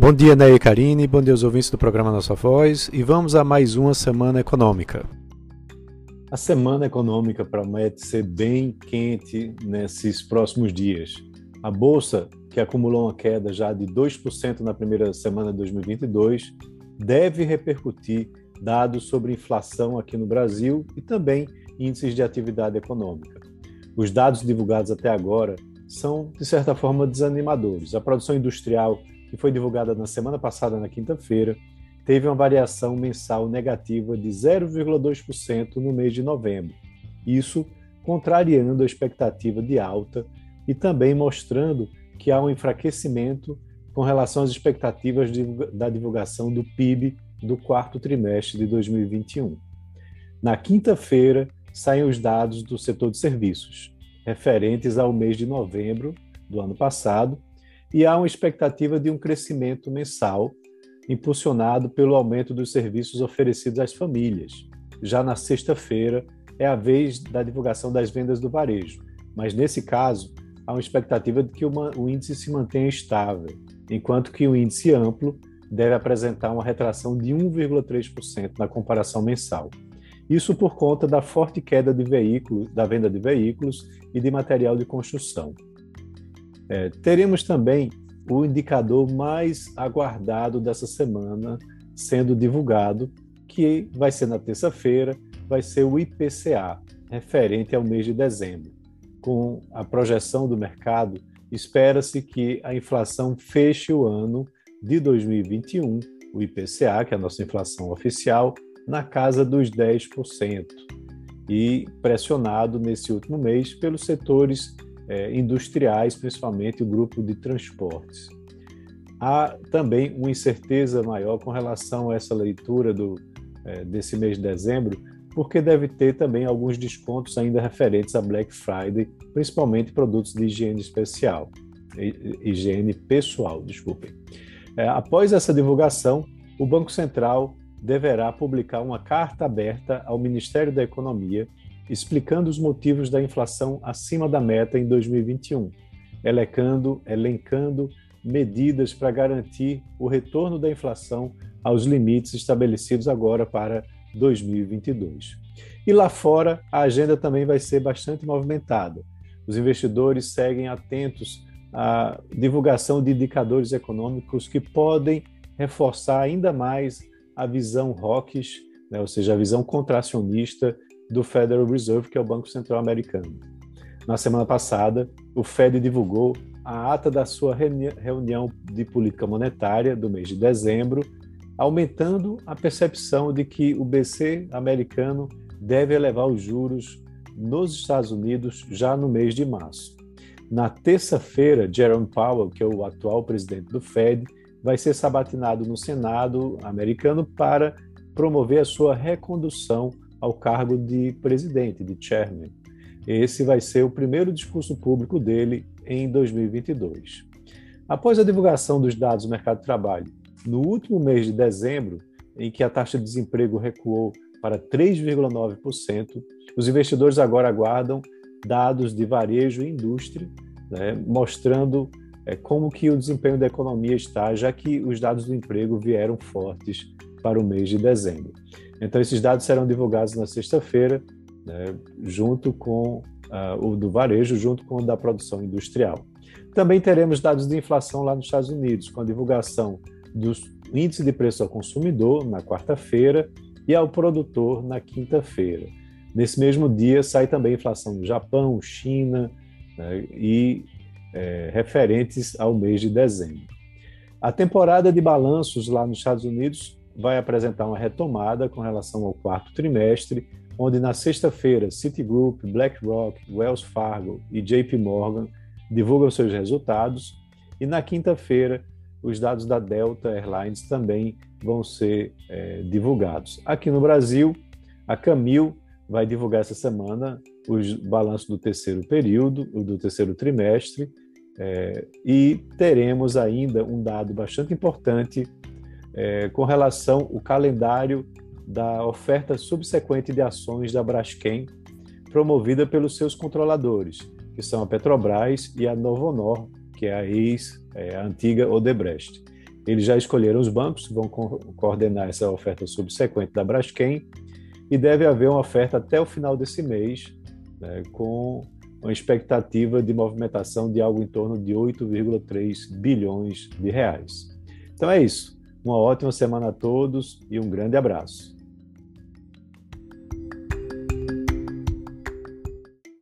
Bom dia, Ney e Karine, bom dia aos ouvintes do programa Nossa Voz e vamos a mais uma semana econômica. A semana econômica promete ser bem quente nesses próximos dias. A bolsa, que acumulou uma queda já de 2% na primeira semana de 2022, deve repercutir dados sobre inflação aqui no Brasil e também índices de atividade econômica. Os dados divulgados até agora são, de certa forma, desanimadores. A produção industrial, que foi divulgada na semana passada, na quinta-feira, teve uma variação mensal negativa de 0,2% no mês de novembro. Isso contrariando a expectativa de alta e também mostrando que há um enfraquecimento com relação às expectativas de, da divulgação do PIB do quarto trimestre de 2021. Na quinta-feira, saem os dados do setor de serviços, referentes ao mês de novembro do ano passado, e há uma expectativa de um crescimento mensal impulsionado pelo aumento dos serviços oferecidos às famílias. Já na sexta-feira é a vez da divulgação das vendas do varejo, mas nesse caso há uma expectativa de que o índice se mantenha estável, enquanto que o índice amplo deve apresentar uma retração de 1,3% na comparação mensal. Isso por conta da forte queda de veículos, da venda de veículos e de material de construção. É, teremos também o indicador mais aguardado dessa semana sendo divulgado, que vai ser na terça-feira, vai ser o IPCA, referente ao mês de dezembro. Com a projeção do mercado, espera-se que a inflação feche o ano de 2021, o IPCA, que é a nossa inflação oficial, na casa dos 10%, e pressionado nesse último mês pelos setores eh, industriais, principalmente o grupo de transportes. Há também uma incerteza maior com relação a essa leitura do, eh, desse mês de dezembro, porque deve ter também alguns descontos ainda referentes a Black Friday, principalmente produtos de higiene especial, higiene pessoal, desculpem. É, após essa divulgação, o Banco Central deverá publicar uma carta aberta ao Ministério da Economia explicando os motivos da inflação acima da meta em 2021, elencando, elencando medidas para garantir o retorno da inflação aos limites estabelecidos agora para 2022. E lá fora, a agenda também vai ser bastante movimentada. Os investidores seguem atentos a divulgação de indicadores econômicos que podem reforçar ainda mais a visão hawkish, né, ou seja, a visão contracionista do Federal Reserve, que é o Banco Central Americano. Na semana passada, o Fed divulgou a ata da sua reunião de política monetária do mês de dezembro, aumentando a percepção de que o BC americano deve elevar os juros nos Estados Unidos já no mês de março. Na terça-feira, Jerome Powell, que é o atual presidente do Fed, vai ser sabatinado no Senado americano para promover a sua recondução ao cargo de presidente, de chairman. Esse vai ser o primeiro discurso público dele em 2022. Após a divulgação dos dados do mercado de trabalho, no último mês de dezembro, em que a taxa de desemprego recuou para 3,9%, os investidores agora aguardam dados de varejo e indústria, né, mostrando é, como que o desempenho da economia está, já que os dados do emprego vieram fortes para o mês de dezembro. Então, esses dados serão divulgados na sexta-feira, né, junto com uh, o do varejo, junto com o da produção industrial. Também teremos dados de inflação lá nos Estados Unidos, com a divulgação do índice de preço ao consumidor na quarta-feira e ao produtor na quinta-feira. Nesse mesmo dia sai também inflação no Japão, China né, e é, referentes ao mês de dezembro. A temporada de balanços lá nos Estados Unidos vai apresentar uma retomada com relação ao quarto trimestre, onde na sexta-feira Citigroup, BlackRock, Wells Fargo e JP Morgan divulgam seus resultados, e na quinta-feira os dados da Delta Airlines também vão ser é, divulgados. Aqui no Brasil, a Camil vai divulgar essa semana os balanços do terceiro período, do terceiro trimestre, é, e teremos ainda um dado bastante importante é, com relação ao calendário da oferta subsequente de ações da Braskem, promovida pelos seus controladores, que são a Petrobras e a Novonor, que é a ex, é, a antiga Odebrecht. Eles já escolheram os bancos que vão co coordenar essa oferta subsequente da Braskem e deve haver uma oferta até o final desse mês, né, com uma expectativa de movimentação de algo em torno de 8,3 bilhões de reais. Então é isso. Uma ótima semana a todos e um grande abraço.